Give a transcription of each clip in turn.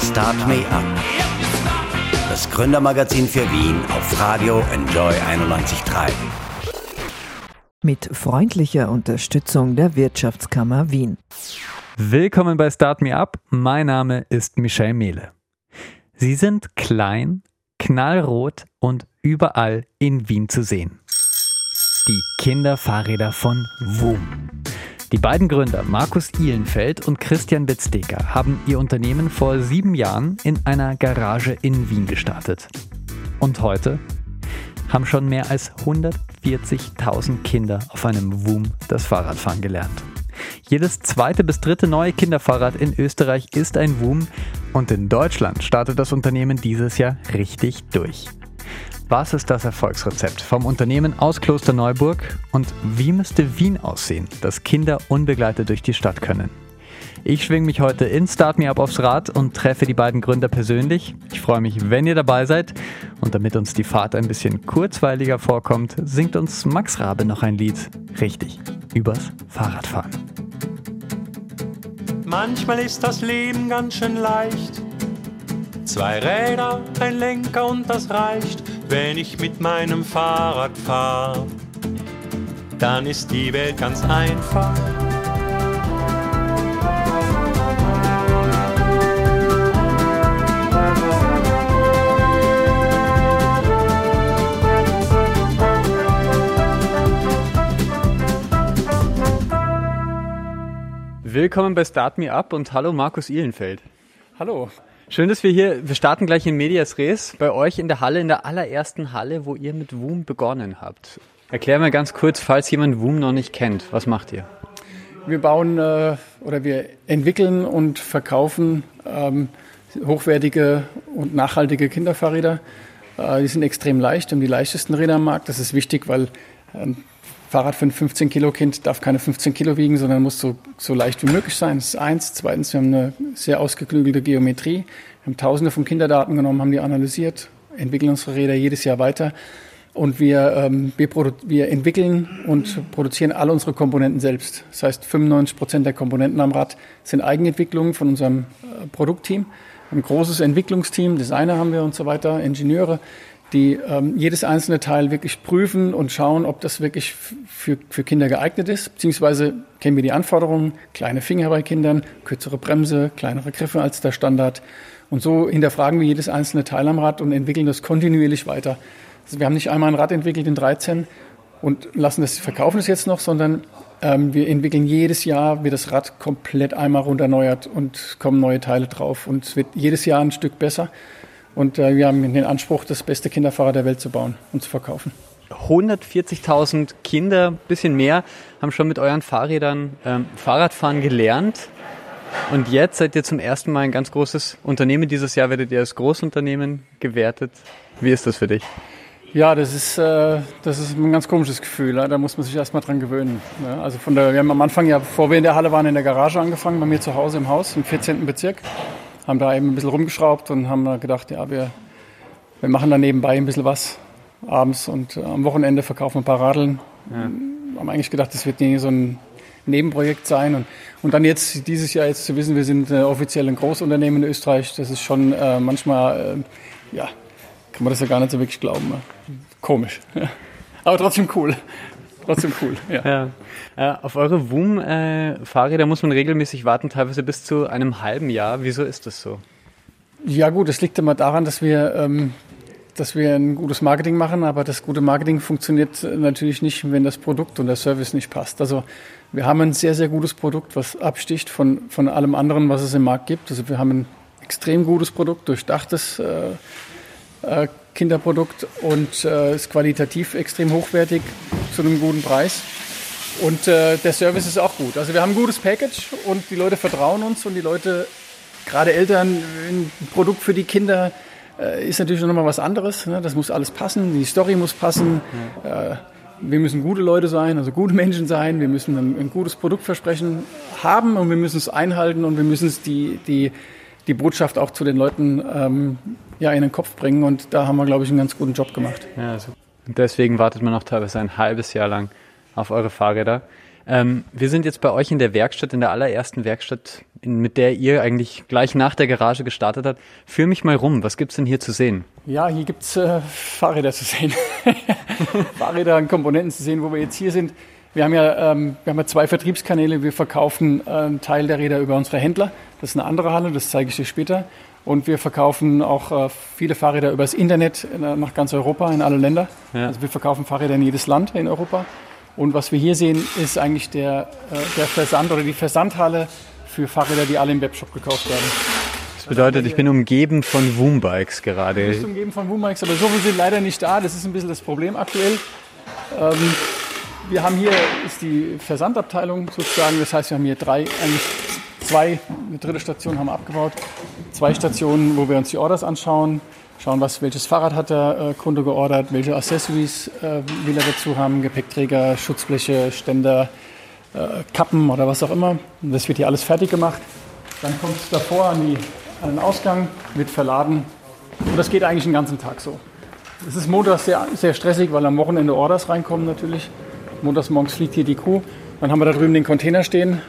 Start Me Up. Das Gründermagazin für Wien auf Radio Enjoy 91.3. Mit freundlicher Unterstützung der Wirtschaftskammer Wien. Willkommen bei Start Me Up. Mein Name ist Michelle Mehle. Sie sind klein, knallrot und überall in Wien zu sehen. Die Kinderfahrräder von WUM. Die beiden Gründer Markus Ihlenfeld und Christian Witzdeker haben ihr Unternehmen vor sieben Jahren in einer Garage in Wien gestartet. Und heute haben schon mehr als 140.000 Kinder auf einem WUM das Fahrradfahren gelernt. Jedes zweite bis dritte neue Kinderfahrrad in Österreich ist ein WUM und in Deutschland startet das Unternehmen dieses Jahr richtig durch. Was ist das Erfolgsrezept vom Unternehmen aus Klosterneuburg und wie müsste Wien aussehen, dass Kinder unbegleitet durch die Stadt können? Ich schwinge mich heute in Start Me Up aufs Rad und treffe die beiden Gründer persönlich. Ich freue mich, wenn ihr dabei seid. Und damit uns die Fahrt ein bisschen kurzweiliger vorkommt, singt uns Max Rabe noch ein Lied. Richtig, übers Fahrradfahren. Manchmal ist das Leben ganz schön leicht. Zwei Räder, ein Lenker und das reicht wenn ich mit meinem Fahrrad fahre, dann ist die Welt ganz einfach. Willkommen bei Start Me Up und hallo Markus Ihlenfeld. Hallo. Schön, dass wir hier, wir starten gleich in Medias Res, bei euch in der Halle, in der allerersten Halle, wo ihr mit WUM begonnen habt. Erklär mir ganz kurz, falls jemand WUM noch nicht kennt, was macht ihr? Wir bauen äh, oder wir entwickeln und verkaufen ähm, hochwertige und nachhaltige Kinderfahrräder. Äh, die sind extrem leicht, haben die leichtesten Räder am Markt. Das ist wichtig, weil ein Fahrrad für ein 15 Kilo Kind darf keine 15 Kilo wiegen, sondern muss so, so leicht wie möglich sein. Das ist eins. Zweitens, wir haben eine sehr ausgeklügelte Geometrie. Wir haben tausende von Kinderdaten genommen, haben die analysiert, entwickeln unsere Räder jedes Jahr weiter. Und wir, ähm, wir, wir entwickeln und produzieren alle unsere Komponenten selbst. Das heißt, 95 Prozent der Komponenten am Rad sind Eigenentwicklungen von unserem äh, Produktteam. Ein großes Entwicklungsteam, Designer haben wir und so weiter, Ingenieure, die ähm, jedes einzelne Teil wirklich prüfen und schauen, ob das wirklich für, für Kinder geeignet ist. Beziehungsweise kennen wir die Anforderungen, kleine Finger bei Kindern, kürzere Bremse, kleinere Griffe als der Standard. Und so hinterfragen wir jedes einzelne Teil am Rad und entwickeln das kontinuierlich weiter. Also wir haben nicht einmal ein Rad entwickelt in 13 und lassen das, verkaufen es jetzt noch, sondern ähm, wir entwickeln jedes Jahr, wird das Rad komplett einmal runterneuert und kommen neue Teile drauf. Und es wird jedes Jahr ein Stück besser. Und äh, wir haben den Anspruch, das beste Kinderfahrrad der Welt zu bauen und zu verkaufen. 140.000 Kinder, bisschen mehr, haben schon mit euren Fahrrädern ähm, Fahrradfahren gelernt. Und jetzt seid ihr zum ersten Mal ein ganz großes Unternehmen. Dieses Jahr werdet ihr als Großunternehmen gewertet. Wie ist das für dich? Ja, das ist, äh, das ist ein ganz komisches Gefühl. Da muss man sich erstmal dran gewöhnen. Also von der, wir haben am Anfang ja, bevor wir in der Halle waren, in der Garage angefangen, bei mir zu Hause im Haus, im 14. Bezirk haben da eben ein bisschen rumgeschraubt und haben gedacht, ja, wir, wir machen da nebenbei ein bisschen was abends und äh, am Wochenende verkaufen wir ein paar Radeln. Ja. Haben eigentlich gedacht, das wird nie so ein Nebenprojekt sein. Und, und dann jetzt dieses Jahr jetzt zu wissen, wir sind äh, offiziell ein Großunternehmen in Österreich, das ist schon äh, manchmal, äh, ja, kann man das ja gar nicht so wirklich glauben. Komisch. Aber trotzdem cool. Trotzdem cool, ja. ja. Äh, auf eure WUM-Fahrräder muss man regelmäßig warten, teilweise bis zu einem halben Jahr. Wieso ist das so? Ja gut, das liegt immer daran, dass wir, ähm, dass wir ein gutes Marketing machen, aber das gute Marketing funktioniert natürlich nicht, wenn das Produkt und der Service nicht passt. Also wir haben ein sehr, sehr gutes Produkt, was absticht von, von allem anderen, was es im Markt gibt. Also wir haben ein extrem gutes Produkt, durchdachtes äh, äh, Kinderprodukt und äh, ist qualitativ extrem hochwertig zu einem guten Preis. Und äh, der Service ist auch gut. Also wir haben ein gutes Package und die Leute vertrauen uns und die Leute, gerade Eltern, ein Produkt für die Kinder ist natürlich noch mal was anderes. Ne? Das muss alles passen, die Story muss passen. Äh, wir müssen gute Leute sein, also gute Menschen sein. Wir müssen ein, ein gutes Produktversprechen haben und wir müssen es einhalten und wir müssen es die, die, die Botschaft auch zu den Leuten ähm, ja, in den Kopf bringen. Und da haben wir, glaube ich, einen ganz guten Job gemacht. Ja. Und deswegen wartet man noch teilweise ein halbes Jahr lang auf eure Fahrräder. Ähm, wir sind jetzt bei euch in der Werkstatt, in der allerersten Werkstatt, in, mit der ihr eigentlich gleich nach der Garage gestartet habt. Führ mich mal rum, was gibt's denn hier zu sehen? Ja, hier gibt's äh, Fahrräder zu sehen. Fahrräder und Komponenten zu sehen, wo wir jetzt hier sind. Wir haben ja, ähm, wir haben ja zwei Vertriebskanäle. Wir verkaufen äh, einen Teil der Räder über unsere Händler. Das ist eine andere Halle, das zeige ich dir später. Und wir verkaufen auch äh, viele Fahrräder übers Internet äh, nach ganz Europa, in alle Länder. Ja. Also wir verkaufen Fahrräder in jedes Land in Europa. Und was wir hier sehen, ist eigentlich der, äh, der Versand oder die Versandhalle für Fahrräder, die alle im Webshop gekauft werden. Das bedeutet, ich bin umgeben von Woombikes gerade. Du bist umgeben von Woombikes, aber so viele sind leider nicht da. Das ist ein bisschen das Problem aktuell. Ähm, wir haben hier ist die Versandabteilung sozusagen. Das heißt, wir haben hier drei, eigentlich zwei, eine dritte Station haben wir abgebaut. Zwei Stationen, wo wir uns die Orders anschauen schauen, was, welches Fahrrad hat der äh, Kunde geordert, welche Accessories äh, will er dazu haben, Gepäckträger, Schutzbleche, Ständer, äh, Kappen oder was auch immer. Und das wird hier alles fertig gemacht. Dann kommt es davor an, die, an den Ausgang, wird verladen und das geht eigentlich den ganzen Tag so. Es ist montags sehr, sehr stressig, weil am Wochenende Orders reinkommen natürlich. Montags morgens fliegt hier die Kuh. Dann haben wir da drüben den Container stehen,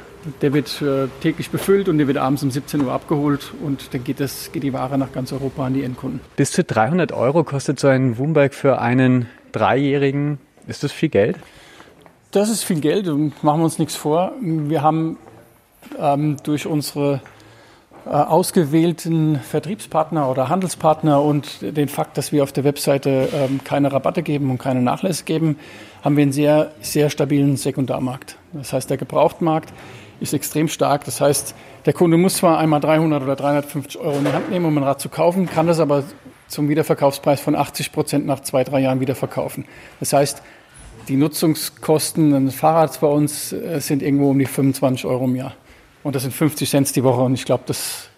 der wird äh, täglich befüllt und der wird abends um 17 Uhr abgeholt und dann geht, das, geht die Ware nach ganz Europa an die Endkunden. Bis zu 300 Euro kostet so ein Wombike für einen Dreijährigen. Ist das viel Geld? Das ist viel Geld machen wir uns nichts vor. Wir haben ähm, durch unsere äh, ausgewählten Vertriebspartner oder Handelspartner und den Fakt, dass wir auf der Webseite ähm, keine Rabatte geben und keine Nachlässe geben, haben wir einen sehr, sehr stabilen Sekundarmarkt. Das heißt, der Gebrauchtmarkt ist extrem stark. Das heißt, der Kunde muss zwar einmal 300 oder 350 Euro in die Hand nehmen, um ein Rad zu kaufen, kann das aber zum Wiederverkaufspreis von 80 Prozent nach zwei, drei Jahren wieder verkaufen. Das heißt, die Nutzungskosten eines Fahrrads bei uns äh, sind irgendwo um die 25 Euro im Jahr. Und das sind 50 Cent die Woche und ich glaube, das,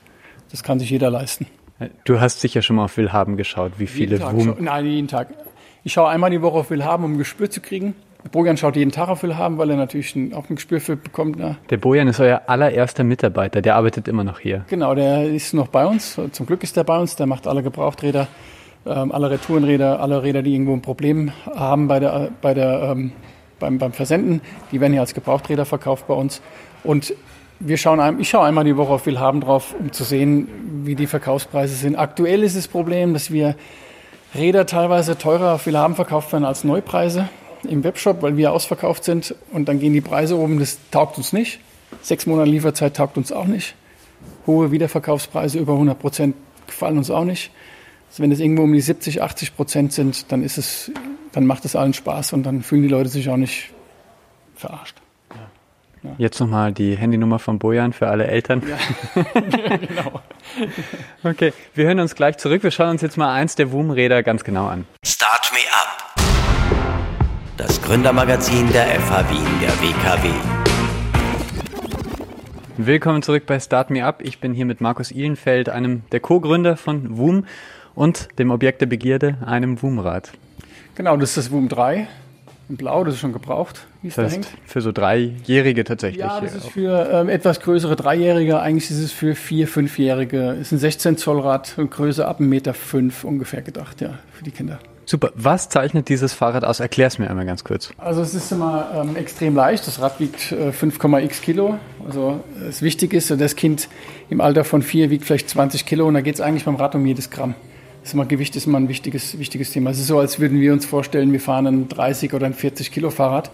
das kann sich jeder leisten. Du hast sicher schon mal auf Willhaben geschaut, wie viele Woom... Nein, jeden Tag. Ich schaue einmal die Woche auf Willhaben, um ein Gespür zu kriegen. Bojan schaut jeden Tag auf Willhaben, weil er natürlich ein, auch ein Gespür für bekommt. Ne? Der Bojan ist euer allererster Mitarbeiter, der arbeitet immer noch hier. Genau, der ist noch bei uns. Zum Glück ist er bei uns, der macht alle Gebrauchträder, ähm, alle Retourenräder, alle Räder, die irgendwo ein Problem haben bei der, bei der, ähm, beim, beim Versenden. Die werden hier als Gebrauchträder verkauft bei uns. Und wir schauen, ich schaue einmal die Woche auf Willhaben drauf, um zu sehen, wie die Verkaufspreise sind. Aktuell ist das Problem, dass wir Räder teilweise teurer auf Willhaben verkauft werden als Neupreise im Webshop, weil wir ausverkauft sind und dann gehen die Preise oben, das taugt uns nicht. Sechs Monate Lieferzeit taugt uns auch nicht. Hohe Wiederverkaufspreise über 100 Prozent gefallen uns auch nicht. Also wenn es irgendwo um die 70, 80 Prozent sind, dann ist es, dann macht es allen Spaß und dann fühlen die Leute sich auch nicht verarscht. Ja. Jetzt nochmal die Handynummer von Bojan für alle Eltern. Ja, genau. okay, wir hören uns gleich zurück. Wir schauen uns jetzt mal eins der WUM-Räder ganz genau an. Start Me Up das Gründermagazin der FH Wien der WKW. Willkommen zurück bei Start Me Up. Ich bin hier mit Markus Ihlenfeld, einem der Co-Gründer von WUM und dem Objekt der Begierde, einem WUM-Rad. Genau, das ist das WUM 3 in Blau, das ist schon gebraucht, wie es das heißt, da hängt. Für so Dreijährige tatsächlich. Ja, das ist für ähm, etwas größere Dreijährige, eigentlich ist es für Vier-, Fünfjährige. Es ist ein 16 Zoll Rad und Größe ab 1,5 Meter fünf ungefähr gedacht, ja, für die Kinder. Super. Was zeichnet dieses Fahrrad aus? Erklär es mir einmal ganz kurz. Also es ist immer ähm, extrem leicht. Das Rad wiegt äh, 5,x Kilo. Also das Wichtige ist, das Kind im Alter von vier wiegt vielleicht 20 Kilo und da geht es eigentlich beim Rad um jedes Gramm. Das ist immer, Gewicht ist immer ein wichtiges, wichtiges Thema. Es ist so, als würden wir uns vorstellen, wir fahren ein 30 oder ein 40 Kilo Fahrrad.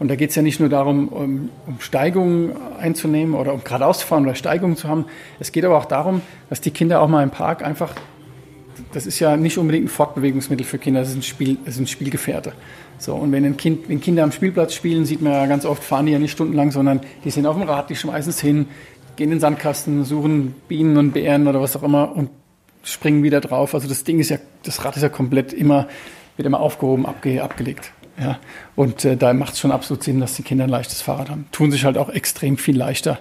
Und da geht es ja nicht nur darum, um, um Steigungen einzunehmen oder um geradeaus zu fahren oder Steigungen zu haben. Es geht aber auch darum, dass die Kinder auch mal im Park einfach das ist ja nicht unbedingt ein Fortbewegungsmittel für Kinder, das ist ein, Spiel, das ist ein Spielgefährte. So, und wenn, ein kind, wenn Kinder am Spielplatz spielen, sieht man ja ganz oft, fahren die ja nicht stundenlang, sondern die sind auf dem Rad, die schmeißen es hin, gehen in den Sandkasten, suchen Bienen und Bären oder was auch immer und springen wieder drauf. Also das Ding ist ja, das Rad ist ja komplett immer, wird immer aufgehoben, abge, abgelegt. Ja, und äh, da macht es schon absolut Sinn, dass die Kinder ein leichtes Fahrrad haben. Tun sich halt auch extrem viel leichter.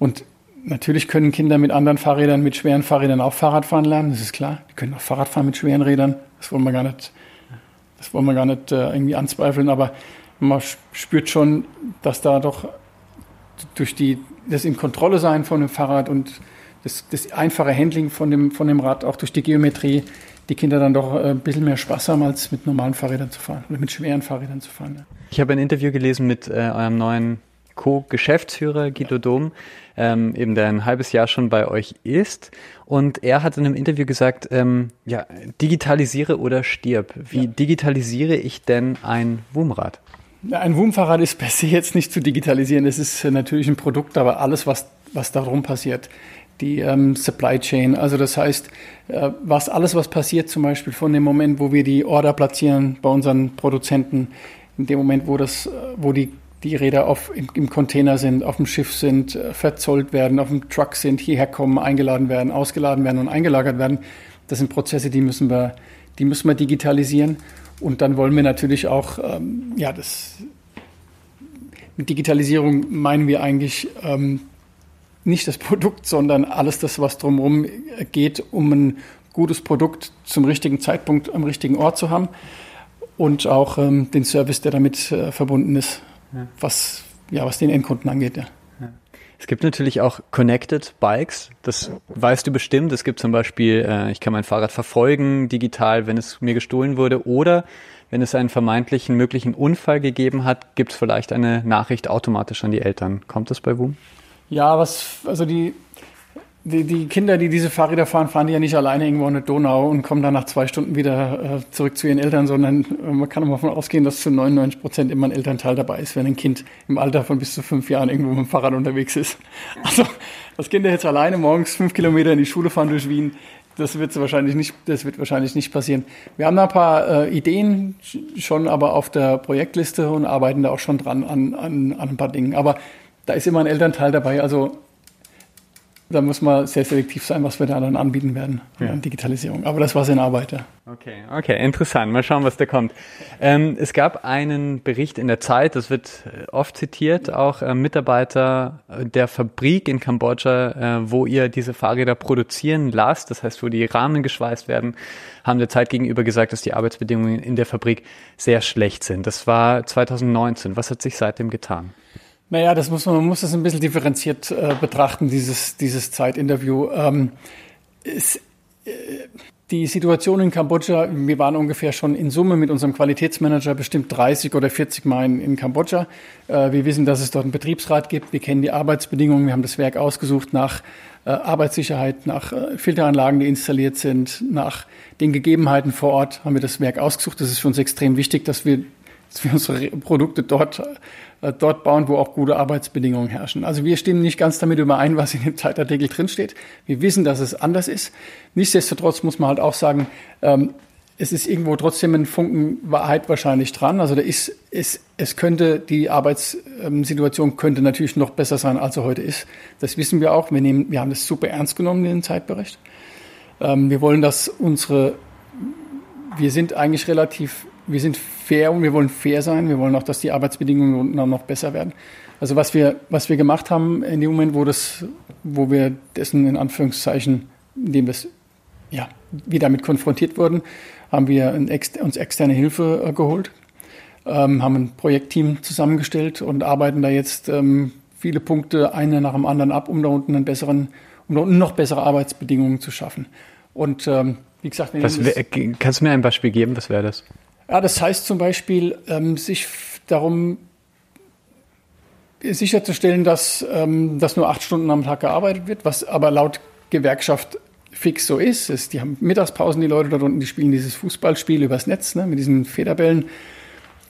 Und Natürlich können Kinder mit anderen Fahrrädern, mit schweren Fahrrädern auch Fahrrad fahren lernen, das ist klar. Die können auch Fahrrad fahren mit schweren Rädern. Das wollen wir gar nicht, das wollen wir gar nicht äh, irgendwie anzweifeln. Aber man spürt schon, dass da doch durch die, das in Kontrolle sein von dem Fahrrad und das, das einfache Handling von dem, von dem Rad, auch durch die Geometrie, die Kinder dann doch äh, ein bisschen mehr Spaß haben, als mit normalen Fahrrädern zu fahren oder mit schweren Fahrrädern zu fahren. Ja. Ich habe ein Interview gelesen mit äh, eurem neuen Co-Geschäftsführer Guido Dom, ähm, eben der ein halbes Jahr schon bei euch ist. Und er hat in einem Interview gesagt, ähm, ja, digitalisiere oder stirb. Wie ja. digitalisiere ich denn ein Wumrad? Ein WUM-Fahrrad ist per se jetzt nicht zu digitalisieren. Es ist natürlich ein Produkt, aber alles, was, was darum passiert, die ähm, Supply Chain, also das heißt, äh, was alles, was passiert, zum Beispiel von dem Moment, wo wir die Order platzieren bei unseren Produzenten, in dem Moment, wo das, äh, wo die die Räder auf, im, im, Container sind, auf dem Schiff sind, äh, verzollt werden, auf dem Truck sind, hierher kommen, eingeladen werden, ausgeladen werden und eingelagert werden. Das sind Prozesse, die müssen wir, die müssen wir digitalisieren. Und dann wollen wir natürlich auch, ähm, ja, das, mit Digitalisierung meinen wir eigentlich ähm, nicht das Produkt, sondern alles das, was drumherum geht, um ein gutes Produkt zum richtigen Zeitpunkt am richtigen Ort zu haben und auch ähm, den Service, der damit äh, verbunden ist ja. was, ja, was den Endkunden angeht. Ja. Es gibt natürlich auch Connected Bikes, das weißt du bestimmt. Es gibt zum Beispiel, äh, ich kann mein Fahrrad verfolgen digital, wenn es mir gestohlen wurde oder wenn es einen vermeintlichen möglichen Unfall gegeben hat, gibt es vielleicht eine Nachricht automatisch an die Eltern. Kommt das bei Boom? Ja, was, also die, die, die, Kinder, die diese Fahrräder fahren, fahren die ja nicht alleine irgendwo in der Donau und kommen dann nach zwei Stunden wieder äh, zurück zu ihren Eltern, sondern äh, man kann auch davon ausgehen, dass zu 99 Prozent immer ein Elternteil dabei ist, wenn ein Kind im Alter von bis zu fünf Jahren irgendwo mit dem Fahrrad unterwegs ist. Also das Kinder jetzt alleine morgens fünf Kilometer in die Schule fahren durch Wien, das wird wahrscheinlich nicht, das wird wahrscheinlich nicht passieren. Wir haben da ein paar äh, Ideen schon aber auf der Projektliste und arbeiten da auch schon dran an, an, an ein paar Dingen. Aber da ist immer ein Elternteil dabei. Also da muss man sehr selektiv sein, was wir da dann anbieten werden ja. an Digitalisierung. Aber das war in Arbeit. Ja. Okay, okay, interessant. Mal schauen, was da kommt. Ähm, es gab einen Bericht in der Zeit, das wird äh, oft zitiert, auch äh, Mitarbeiter der Fabrik in Kambodscha, äh, wo ihr diese Fahrräder produzieren lasst, das heißt, wo die Rahmen geschweißt werden, haben der Zeit gegenüber gesagt, dass die Arbeitsbedingungen in der Fabrik sehr schlecht sind. Das war 2019. Was hat sich seitdem getan? Naja, das muss man, man muss das ein bisschen differenziert äh, betrachten, dieses, dieses Zeitinterview. Ähm, es, äh, die Situation in Kambodscha, wir waren ungefähr schon in Summe mit unserem Qualitätsmanager bestimmt 30 oder 40 Mal in, in Kambodscha. Äh, wir wissen, dass es dort einen Betriebsrat gibt. Wir kennen die Arbeitsbedingungen. Wir haben das Werk ausgesucht nach äh, Arbeitssicherheit, nach äh, Filteranlagen, die installiert sind, nach den Gegebenheiten vor Ort haben wir das Werk ausgesucht. Das ist für uns extrem wichtig, dass wir, dass wir unsere Produkte dort äh, dort bauen, wo auch gute Arbeitsbedingungen herrschen. Also wir stimmen nicht ganz damit überein, was in dem Zeitartikel drinsteht. Wir wissen, dass es anders ist. Nichtsdestotrotz muss man halt auch sagen, ähm, es ist irgendwo trotzdem ein Funken Wahrheit wahrscheinlich dran. Also da ist, es, es könnte, die Arbeitssituation könnte natürlich noch besser sein, als sie heute ist. Das wissen wir auch. Wir nehmen, wir haben das super ernst genommen, den Zeitbericht. Ähm, wir wollen, dass unsere, wir sind eigentlich relativ wir sind fair und wir wollen fair sein. Wir wollen auch, dass die Arbeitsbedingungen noch besser werden. Also was wir, was wir gemacht haben in dem Moment, wo das, wo wir dessen in Anführungszeichen, indem das, ja, wir damit konfrontiert wurden, haben wir uns externe Hilfe äh, geholt, ähm, haben ein Projektteam zusammengestellt und arbeiten da jetzt ähm, viele Punkte eine nach dem anderen ab, um da unten einen besseren, um noch bessere Arbeitsbedingungen zu schaffen. Und ähm, wie gesagt, was, kannst du mir ein Beispiel geben? Was wäre das? Ja, das heißt zum Beispiel, ähm, sich darum sicherzustellen, dass, ähm, dass nur acht Stunden am Tag gearbeitet wird, was aber laut Gewerkschaft fix so ist. ist die haben Mittagspausen, die Leute dort unten, die spielen dieses Fußballspiel übers Netz ne, mit diesen Federbällen.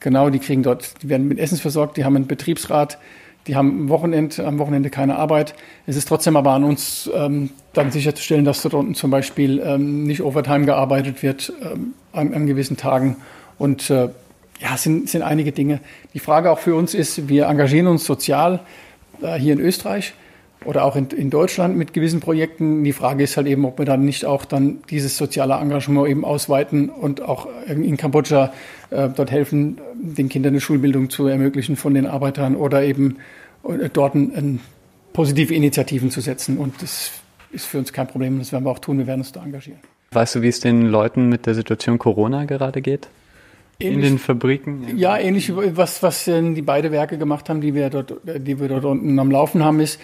Genau, die kriegen dort, die werden mit Essens versorgt, die haben einen Betriebsrat, die haben am Wochenende, am Wochenende keine Arbeit. Es ist trotzdem aber an uns, ähm, dann sicherzustellen, dass dort unten zum Beispiel ähm, nicht Overtime gearbeitet wird ähm, an, an gewissen Tagen und äh, ja, es sind, sind einige Dinge. Die Frage auch für uns ist, wir engagieren uns sozial äh, hier in Österreich oder auch in, in Deutschland mit gewissen Projekten. Die Frage ist halt eben, ob wir dann nicht auch dann dieses soziale Engagement eben ausweiten und auch in Kambodscha äh, dort helfen, den Kindern eine Schulbildung zu ermöglichen von den Arbeitern oder eben äh, dort ein, ein positive Initiativen zu setzen. Und das ist für uns kein Problem. Das werden wir auch tun. Wir werden uns da engagieren. Weißt du, wie es den Leuten mit der Situation Corona gerade geht? Ähnlich, in den Fabriken? Ja, ähnlich was, was die beiden Werke gemacht haben, die wir dort, die wir dort unten am Laufen haben, ist,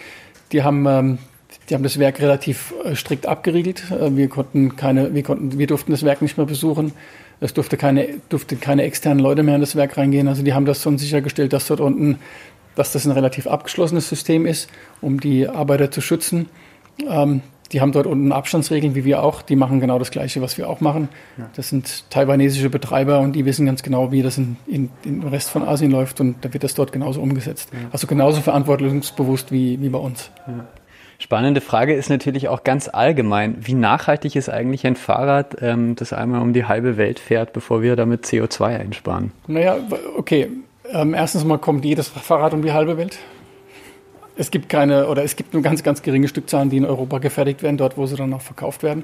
die haben, ähm, die haben das Werk relativ äh, strikt abgeriegelt. Äh, wir konnten keine, wir konnten, wir durften das Werk nicht mehr besuchen. Es durfte keine, durfte keine externen Leute mehr in das Werk reingehen. Also die haben das schon sichergestellt, dass dort unten, dass das ein relativ abgeschlossenes System ist, um die Arbeiter zu schützen. Ähm, die haben dort unten Abstandsregeln, wie wir auch. Die machen genau das Gleiche, was wir auch machen. Das sind taiwanesische Betreiber und die wissen ganz genau, wie das in, in, in Rest von Asien läuft und da wird das dort genauso umgesetzt. Ja. Also genauso verantwortungsbewusst wie, wie bei uns. Ja. Spannende Frage ist natürlich auch ganz allgemein, wie nachhaltig ist eigentlich ein Fahrrad, ähm, das einmal um die halbe Welt fährt, bevor wir damit CO2 einsparen? Naja, okay. Ähm, erstens mal kommt jedes Fahrrad um die halbe Welt. Es gibt keine, oder es gibt nur ganz, ganz geringe Stückzahlen, die in Europa gefertigt werden, dort, wo sie dann auch verkauft werden.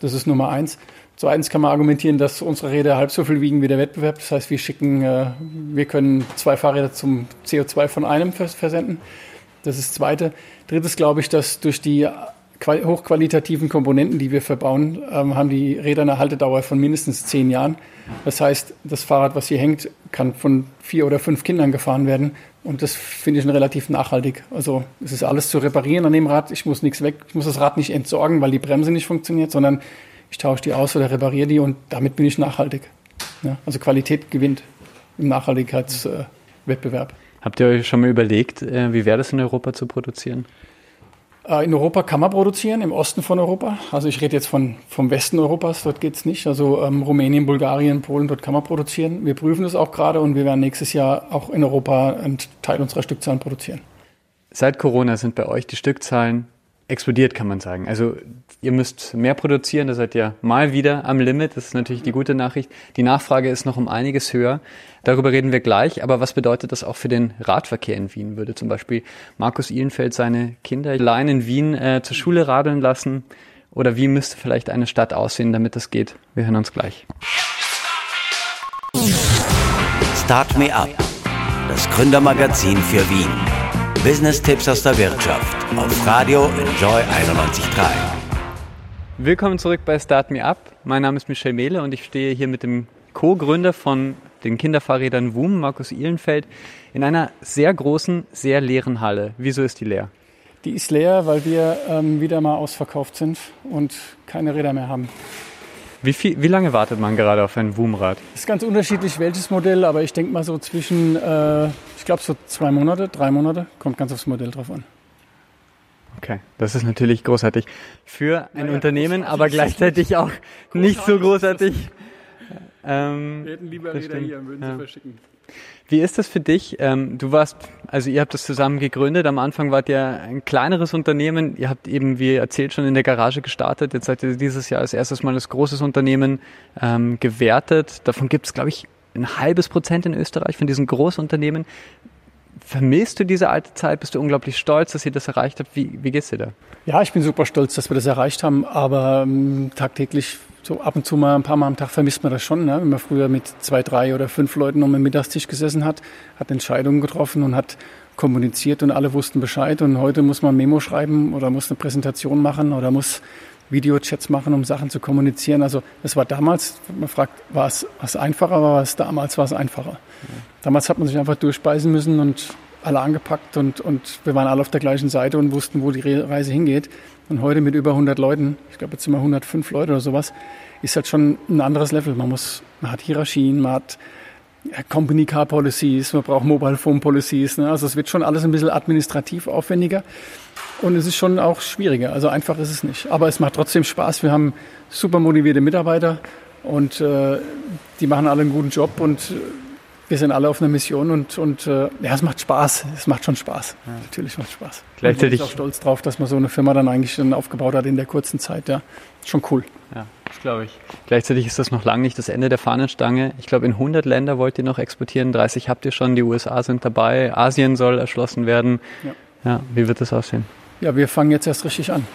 Das ist Nummer eins. Zweitens kann man argumentieren, dass unsere Räder halb so viel wiegen wie der Wettbewerb. Das heißt, wir schicken, äh, wir können zwei Fahrräder zum CO2 von einem versenden. Das ist das Zweite. Drittes glaube ich, dass durch die hochqualitativen Komponenten, die wir verbauen, ähm, haben die Räder eine Haltedauer von mindestens zehn Jahren. Das heißt, das Fahrrad, was hier hängt, kann von vier oder fünf Kindern gefahren werden. Und das finde ich relativ nachhaltig. Also es ist alles zu reparieren an dem Rad. Ich muss nichts weg. Ich muss das Rad nicht entsorgen, weil die Bremse nicht funktioniert, sondern ich tausche die aus oder repariere die und damit bin ich nachhaltig. Ja, also Qualität gewinnt im Nachhaltigkeitswettbewerb. Äh, Habt ihr euch schon mal überlegt, äh, wie wäre das in Europa zu produzieren? Äh, in Europa kann man produzieren, im Osten von Europa. Also ich rede jetzt von, vom Westen Europas, dort geht es nicht. Also ähm, Rumänien, Bulgarien, Polen, dort kann man produzieren. Wir prüfen das auch gerade und wir werden nächstes Jahr auch in Europa einen Teil unserer Stückzahlen produzieren. Seit Corona sind bei euch die Stückzahlen explodiert, kann man sagen. Also ihr müsst mehr produzieren, da seid ihr mal wieder am Limit. Das ist natürlich die gute Nachricht. Die Nachfrage ist noch um einiges höher. Darüber reden wir gleich. Aber was bedeutet das auch für den Radverkehr in Wien? Würde zum Beispiel Markus Ihlenfeld seine Kinder allein in Wien äh, zur Schule radeln lassen? Oder wie müsste vielleicht eine Stadt aussehen, damit das geht? Wir hören uns gleich. Start Me Up, das Gründermagazin für Wien. Business-Tipps aus der Wirtschaft auf Radio Enjoy 91.3. Willkommen zurück bei Start Me Up. Mein Name ist Michel Mehle und ich stehe hier mit dem Co-Gründer von den Kinderfahrrädern WUM, Markus Ihlenfeld, in einer sehr großen, sehr leeren Halle. Wieso ist die leer? Die ist leer, weil wir ähm, wieder mal ausverkauft sind und keine Räder mehr haben. Wie, viel, wie lange wartet man gerade auf ein WUM-Rad? Ist ganz unterschiedlich, welches Modell, aber ich denke mal so zwischen, äh, ich glaube so zwei Monate, drei Monate, kommt ganz aufs Modell drauf an. Okay, das ist natürlich großartig für ein naja, Unternehmen, aber gleichzeitig auch nicht so großartig. Ähm, Wir hätten lieber Räder hier, würden ja. sie verschicken. Wie ist das für dich? Ähm, du warst, also ihr habt das zusammen gegründet. Am Anfang wart ihr ein kleineres Unternehmen. Ihr habt eben, wie erzählt, schon in der Garage gestartet. Jetzt seid ihr dieses Jahr als erstes Mal als großes Unternehmen ähm, gewertet. Davon gibt es, glaube ich, ein halbes Prozent in Österreich von diesen Großunternehmen. Vermisst du diese alte Zeit? Bist du unglaublich stolz, dass ihr das erreicht habt? Wie, wie geht's dir da? Ja, ich bin super stolz, dass wir das erreicht haben, aber ähm, tagtäglich, so ab und zu mal ein paar Mal am Tag vermisst man das schon. Ne? Wenn man früher mit zwei, drei oder fünf Leuten um den Mittagstisch gesessen hat, hat Entscheidungen getroffen und hat kommuniziert und alle wussten Bescheid. Und heute muss man Memo schreiben oder muss eine Präsentation machen oder muss Videochats machen, um Sachen zu kommunizieren. Also es war damals, man fragt, war es, war es einfacher, war es damals war es einfacher. Damals hat man sich einfach durchspeisen müssen und alle angepackt und, und wir waren alle auf der gleichen Seite und wussten, wo die Reise hingeht. Und heute mit über 100 Leuten, ich glaube jetzt sind wir 105 Leute oder sowas, ist halt schon ein anderes Level. Man muss, man hat Hierarchien, man hat Company Car Policies, man braucht Mobile Phone Policies. Ne? Also es wird schon alles ein bisschen administrativ aufwendiger. Und es ist schon auch schwieriger. Also einfach ist es nicht. Aber es macht trotzdem Spaß. Wir haben super motivierte Mitarbeiter und äh, die machen alle einen guten Job und äh, wir sind alle auf einer Mission und, und äh, ja, es macht Spaß. Es macht schon Spaß. Ja. Natürlich macht es Spaß. Gleichzeitig. Ich bin auch stolz drauf, dass man so eine Firma dann eigentlich schon aufgebaut hat in der kurzen Zeit. Ja, schon cool. Ja, das glaube ich. Gleichzeitig ist das noch lange nicht das Ende der Fahnenstange. Ich glaube, in 100 Länder wollt ihr noch exportieren. 30 habt ihr schon. Die USA sind dabei. Asien soll erschlossen werden. Ja. ja wie wird das aussehen? Ja, wir fangen jetzt erst richtig an.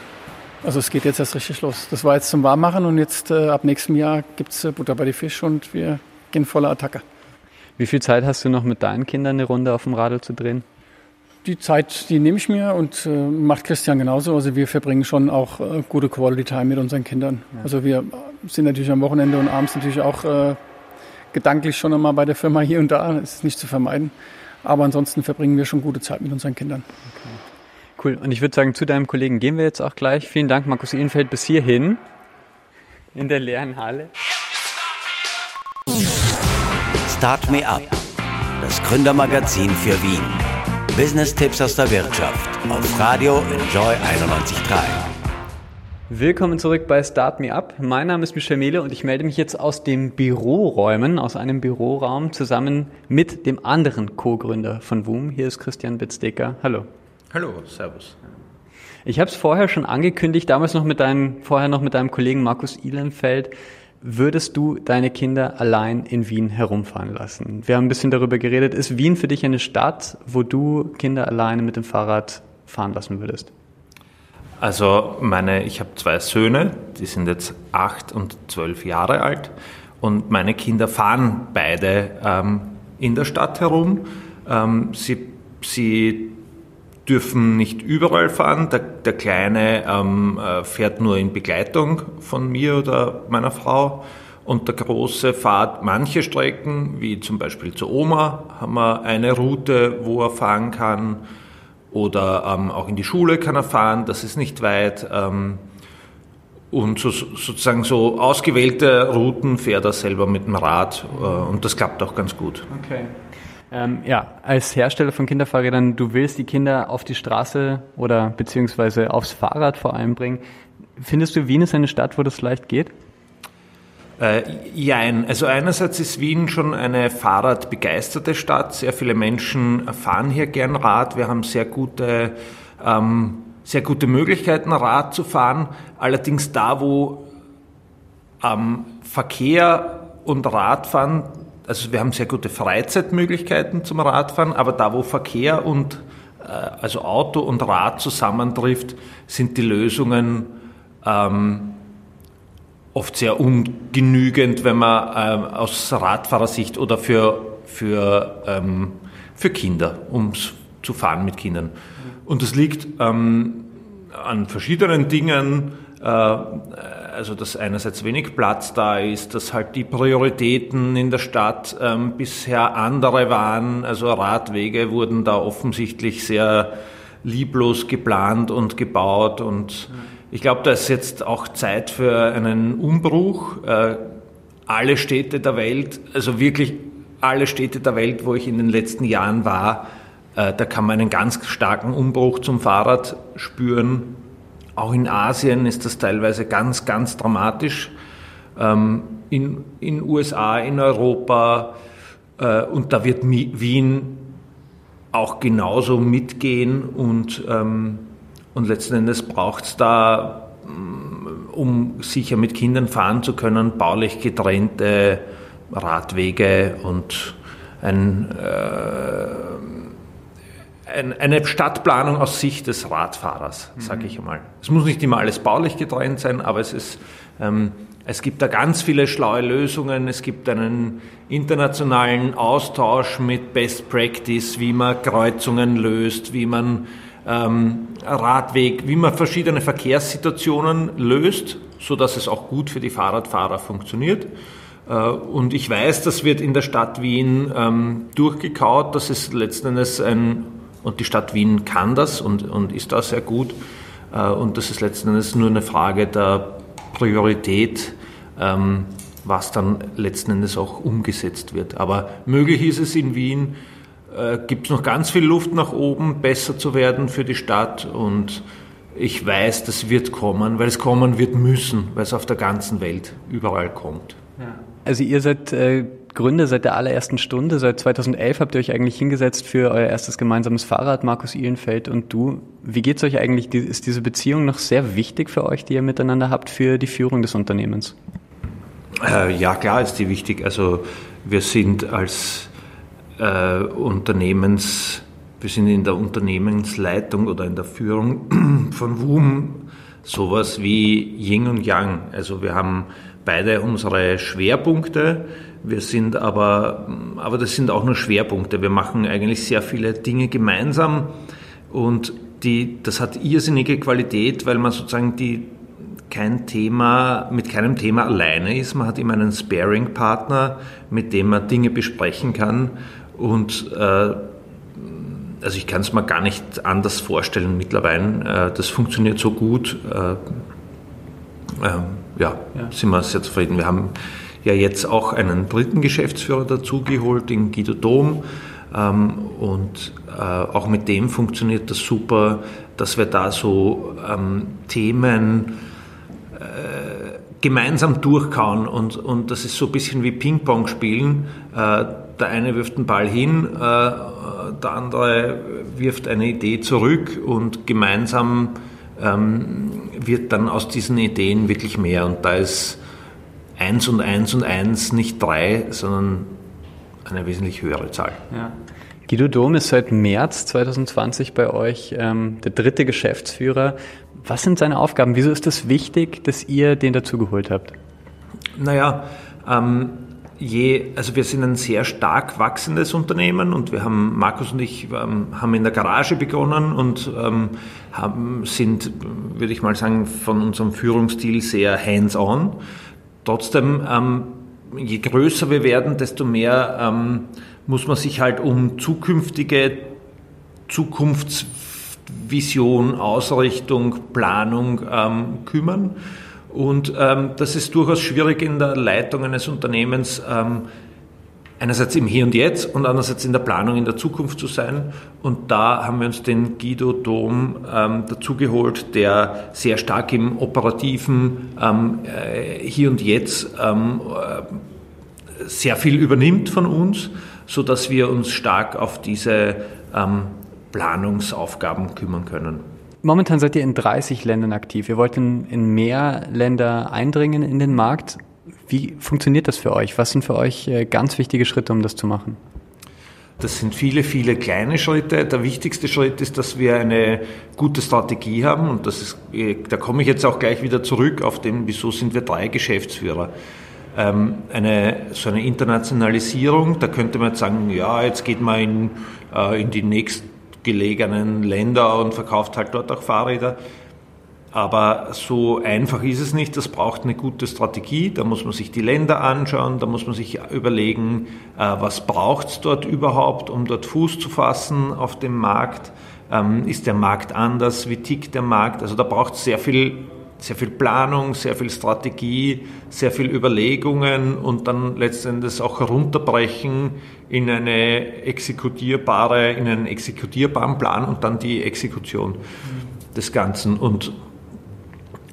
Also es geht jetzt erst richtig los. Das war jetzt zum Warmmachen und jetzt äh, ab nächstem Jahr gibt es äh, Butter bei die Fisch und wir gehen voller Attacke. Wie viel Zeit hast du noch mit deinen Kindern eine Runde auf dem Radl zu drehen? Die Zeit, die nehme ich mir und äh, macht Christian genauso. Also wir verbringen schon auch äh, gute Quality Time mit unseren Kindern. Ja. Also wir sind natürlich am Wochenende und abends natürlich auch äh, gedanklich schon einmal bei der Firma hier und da. Das ist nicht zu vermeiden. Aber ansonsten verbringen wir schon gute Zeit mit unseren Kindern. Okay. Cool. Und ich würde sagen, zu deinem Kollegen gehen wir jetzt auch gleich. Vielen Dank, Markus Ihlenfeld, bis hierhin in der leeren Halle. Start Me Up, das Gründermagazin für Wien. Business-Tipps aus der Wirtschaft auf Radio Enjoy 91.3. Willkommen zurück bei Start Me Up. Mein Name ist Michel Mehle und ich melde mich jetzt aus dem Büroräumen, aus einem Büroraum zusammen mit dem anderen Co-Gründer von WUM. Hier ist Christian Bitzdecker. Hallo. Hallo, Servus. Ich habe es vorher schon angekündigt, damals noch mit deinem, vorher noch mit deinem Kollegen Markus Ihlenfeld. Würdest du deine Kinder allein in Wien herumfahren lassen? Wir haben ein bisschen darüber geredet. Ist Wien für dich eine Stadt, wo du Kinder alleine mit dem Fahrrad fahren lassen würdest? Also meine, ich habe zwei Söhne, die sind jetzt acht und zwölf Jahre alt und meine Kinder fahren beide ähm, in der Stadt herum. Ähm, sie, sie dürfen nicht überall fahren. Der, der Kleine ähm, äh, fährt nur in Begleitung von mir oder meiner Frau. Und der Große fährt manche Strecken, wie zum Beispiel zur Oma, haben wir eine Route, wo er fahren kann. Oder ähm, auch in die Schule kann er fahren, das ist nicht weit. Ähm, und so, sozusagen so ausgewählte Routen fährt er selber mit dem Rad äh, und das klappt auch ganz gut. Okay. Ähm, ja, als Hersteller von Kinderfahrrädern, du willst die Kinder auf die Straße oder beziehungsweise aufs Fahrrad vor allem bringen. Findest du, Wien ist eine Stadt, wo das leicht geht? Äh, jein. Also einerseits ist Wien schon eine fahrradbegeisterte Stadt. Sehr viele Menschen fahren hier gern Rad. Wir haben sehr gute, ähm, sehr gute Möglichkeiten, Rad zu fahren. Allerdings da, wo ähm, Verkehr und Radfahren also wir haben sehr gute Freizeitmöglichkeiten zum Radfahren, aber da, wo Verkehr und äh, also Auto und Rad zusammentrifft, sind die Lösungen ähm, oft sehr ungenügend, wenn man ähm, aus Radfahrersicht oder für, für, ähm, für Kinder, um zu fahren mit Kindern. Und das liegt ähm, an verschiedenen Dingen. Äh, also dass einerseits wenig Platz da ist, dass halt die Prioritäten in der Stadt ähm, bisher andere waren. Also Radwege wurden da offensichtlich sehr lieblos geplant und gebaut und ich glaube, da ist jetzt auch Zeit für einen Umbruch. Äh, alle Städte der Welt, also wirklich alle Städte der Welt, wo ich in den letzten Jahren war, äh, da kann man einen ganz starken Umbruch zum Fahrrad spüren. Auch in Asien ist das teilweise ganz, ganz dramatisch. Ähm, in den USA, in Europa äh, und da wird Wien auch genauso mitgehen und, ähm, und letzten Endes braucht es da, mm, um sicher mit Kindern fahren zu können, baulich getrennte Radwege und ein äh, eine Stadtplanung aus Sicht des Radfahrers, sage ich einmal. Es muss nicht immer alles baulich getrennt sein, aber es ist, ähm, es gibt da ganz viele schlaue Lösungen. Es gibt einen internationalen Austausch mit Best Practice, wie man Kreuzungen löst, wie man ähm, Radweg, wie man verschiedene Verkehrssituationen löst, so dass es auch gut für die Fahrradfahrer funktioniert. Äh, und ich weiß, das wird in der Stadt Wien ähm, durchgekaut. Das ist letzten Endes ein und die Stadt Wien kann das und, und ist da sehr gut. Äh, und das ist letzten Endes nur eine Frage der Priorität, ähm, was dann letzten Endes auch umgesetzt wird. Aber möglich ist es in Wien, äh, gibt es noch ganz viel Luft nach oben, besser zu werden für die Stadt und ich weiß, das wird kommen, weil es kommen wird müssen, weil es auf der ganzen Welt überall kommt. Also ihr seid äh, Gründer seit der allerersten Stunde. Seit 2011 habt ihr euch eigentlich hingesetzt für euer erstes gemeinsames Fahrrad, Markus Ihlenfeld und du. Wie geht es euch eigentlich? Ist diese Beziehung noch sehr wichtig für euch, die ihr miteinander habt, für die Führung des Unternehmens? Äh, ja, klar ist die wichtig. Also wir sind als äh, Unternehmens, wir sind in der Unternehmensleitung oder in der Führung von WUM sowas wie Yin und Yang. Also wir haben beide unsere Schwerpunkte. Wir sind aber, aber das sind auch nur Schwerpunkte. Wir machen eigentlich sehr viele Dinge gemeinsam und die, das hat irrsinnige Qualität, weil man sozusagen die, kein Thema, mit keinem Thema alleine ist. Man hat immer einen Sparing-Partner, mit dem man Dinge besprechen kann und äh, also ich kann es mir gar nicht anders vorstellen mittlerweile. Äh, das funktioniert so gut. Äh, ähm, ja, ja, sind wir sehr zufrieden. Wir haben ja jetzt auch einen dritten Geschäftsführer dazugeholt, den Guido Dom. Ähm, und äh, auch mit dem funktioniert das super, dass wir da so ähm, Themen äh, gemeinsam durchkauen und, und das ist so ein bisschen wie Ping-Pong spielen. Äh, der eine wirft den Ball hin, äh, der andere wirft eine Idee zurück und gemeinsam ähm, wird dann aus diesen Ideen wirklich mehr und da ist eins und eins und eins nicht drei, sondern eine wesentlich höhere Zahl. Ja. Guido Dom ist seit März 2020 bei euch ähm, der dritte Geschäftsführer. Was sind seine Aufgaben? Wieso ist es das wichtig, dass ihr den dazugeholt habt? Naja, ähm, je, also wir sind ein sehr stark wachsendes Unternehmen und wir haben, Markus und ich ähm, haben in der Garage begonnen und ähm, haben, sind, würde ich mal sagen, von unserem Führungsstil sehr hands-on. Trotzdem, ähm, je größer wir werden, desto mehr ähm, muss man sich halt um zukünftige Zukunftsvision, Ausrichtung, Planung ähm, kümmern. Und ähm, das ist durchaus schwierig in der Leitung eines Unternehmens, ähm, einerseits im Hier und Jetzt und andererseits in der Planung in der Zukunft zu sein. Und da haben wir uns den Guido Dom ähm, dazugeholt, der sehr stark im operativen ähm, äh, Hier und Jetzt ähm, äh, sehr viel übernimmt von uns so dass wir uns stark auf diese ähm, Planungsaufgaben kümmern können. Momentan seid ihr in 30 Ländern aktiv. Ihr wollt in, in mehr Länder eindringen in den Markt. Wie funktioniert das für euch? Was sind für euch äh, ganz wichtige Schritte, um das zu machen? Das sind viele, viele kleine Schritte. Der wichtigste Schritt ist, dass wir eine gute Strategie haben. Und das ist, äh, da komme ich jetzt auch gleich wieder zurück auf den, wieso sind wir drei Geschäftsführer. Ähm, eine, so eine Internationalisierung, da könnte man jetzt sagen, ja, jetzt geht man in, äh, in die nächstgelegenen Länder und verkauft halt dort auch Fahrräder. Aber so einfach ist es nicht. Das braucht eine gute Strategie. Da muss man sich die Länder anschauen. Da muss man sich überlegen, äh, was braucht es dort überhaupt, um dort Fuß zu fassen auf dem Markt. Ähm, ist der Markt anders? Wie tickt der Markt? Also da braucht es sehr viel sehr viel Planung, sehr viel Strategie, sehr viel Überlegungen und dann letztendlich auch runterbrechen in eine exekutierbare, in einen exekutierbaren Plan und dann die Exekution des Ganzen. Und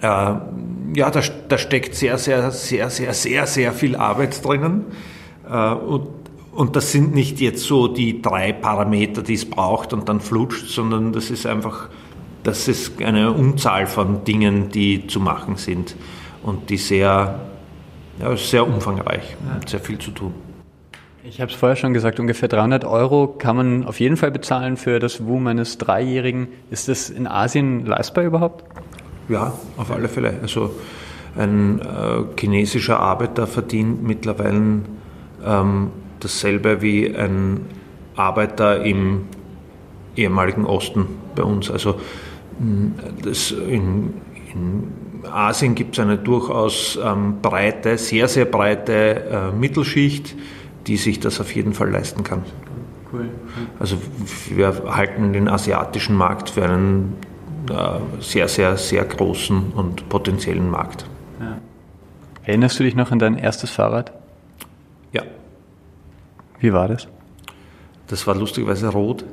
ja, da, da, steckt sehr, sehr, sehr, sehr, sehr, sehr viel Arbeit drinnen. Äh, und, und das sind nicht jetzt so die drei Parameter, die es braucht und dann flutscht, sondern das ist einfach das ist eine Unzahl von Dingen, die zu machen sind und die sehr, ja, sehr umfangreich, ja. sehr viel zu tun. Ich habe es vorher schon gesagt, ungefähr 300 Euro kann man auf jeden Fall bezahlen für das WU eines Dreijährigen. Ist das in Asien leistbar überhaupt? Ja, auf alle Fälle. Also ein äh, chinesischer Arbeiter verdient mittlerweile ähm, dasselbe wie ein Arbeiter im ehemaligen Osten bei uns. Also das in, in Asien gibt es eine durchaus ähm, breite, sehr, sehr breite äh, Mittelschicht, die sich das auf jeden Fall leisten kann. Cool. Also wir halten den asiatischen Markt für einen sehr, sehr, sehr großen und potenziellen Markt. Ja. Erinnerst du dich noch an dein erstes Fahrrad? Ja. Wie war das? Das war lustigerweise rot.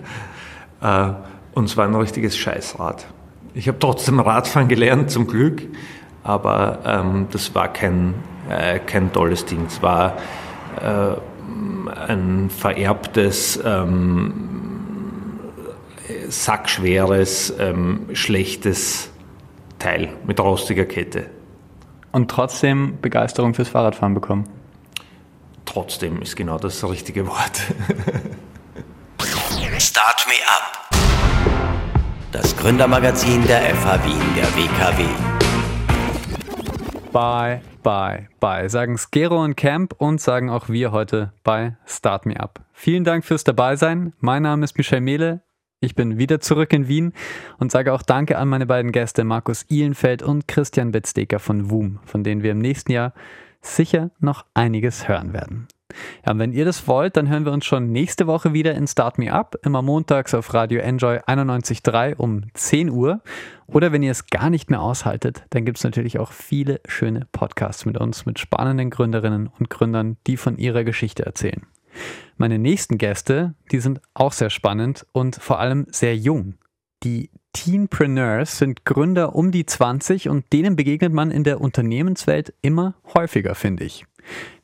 äh, und es war ein richtiges Scheißrad. Ich habe trotzdem Radfahren gelernt, zum Glück, aber ähm, das war kein, äh, kein tolles Ding. Es war äh, ein vererbtes, ähm, sackschweres, ähm, schlechtes Teil mit rostiger Kette. Und trotzdem Begeisterung fürs Fahrradfahren bekommen? Trotzdem ist genau das richtige Wort. Start me up das Gründermagazin der FH Wien, der WKW. Bye, bye, bye, sagen Skero und Camp und sagen auch wir heute bei Start Me Up. Vielen Dank fürs Dabeisein. Mein Name ist Michel Mehle. Ich bin wieder zurück in Wien und sage auch Danke an meine beiden Gäste Markus Ihlenfeld und Christian Betzdeker von WUM, von denen wir im nächsten Jahr sicher noch einiges hören werden. Ja, wenn ihr das wollt, dann hören wir uns schon nächste Woche wieder in Start Me Up, immer montags auf Radio Enjoy 91.3 um 10 Uhr. Oder wenn ihr es gar nicht mehr aushaltet, dann gibt es natürlich auch viele schöne Podcasts mit uns, mit spannenden Gründerinnen und Gründern, die von ihrer Geschichte erzählen. Meine nächsten Gäste, die sind auch sehr spannend und vor allem sehr jung. Die Teenpreneurs sind Gründer um die 20 und denen begegnet man in der Unternehmenswelt immer häufiger, finde ich.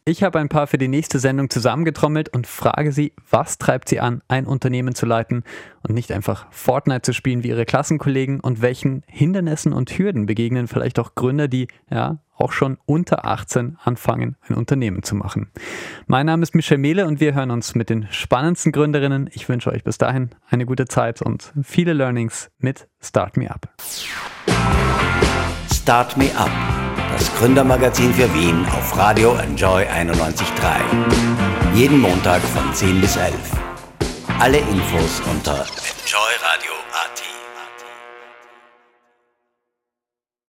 Ich habe ein paar für die nächste Sendung zusammengetrommelt und frage sie, was treibt sie an, ein Unternehmen zu leiten und nicht einfach Fortnite zu spielen wie ihre Klassenkollegen und welchen Hindernissen und Hürden begegnen vielleicht auch Gründer, die ja auch schon unter 18 anfangen, ein Unternehmen zu machen. Mein Name ist Michel Mehle und wir hören uns mit den spannendsten Gründerinnen. Ich wünsche euch bis dahin eine gute Zeit und viele Learnings mit Start Me Up. Start Me Up das Gründermagazin für Wien auf Radio Enjoy 91.3. Jeden Montag von 10 bis 11. Alle Infos unter enjoyradio.at.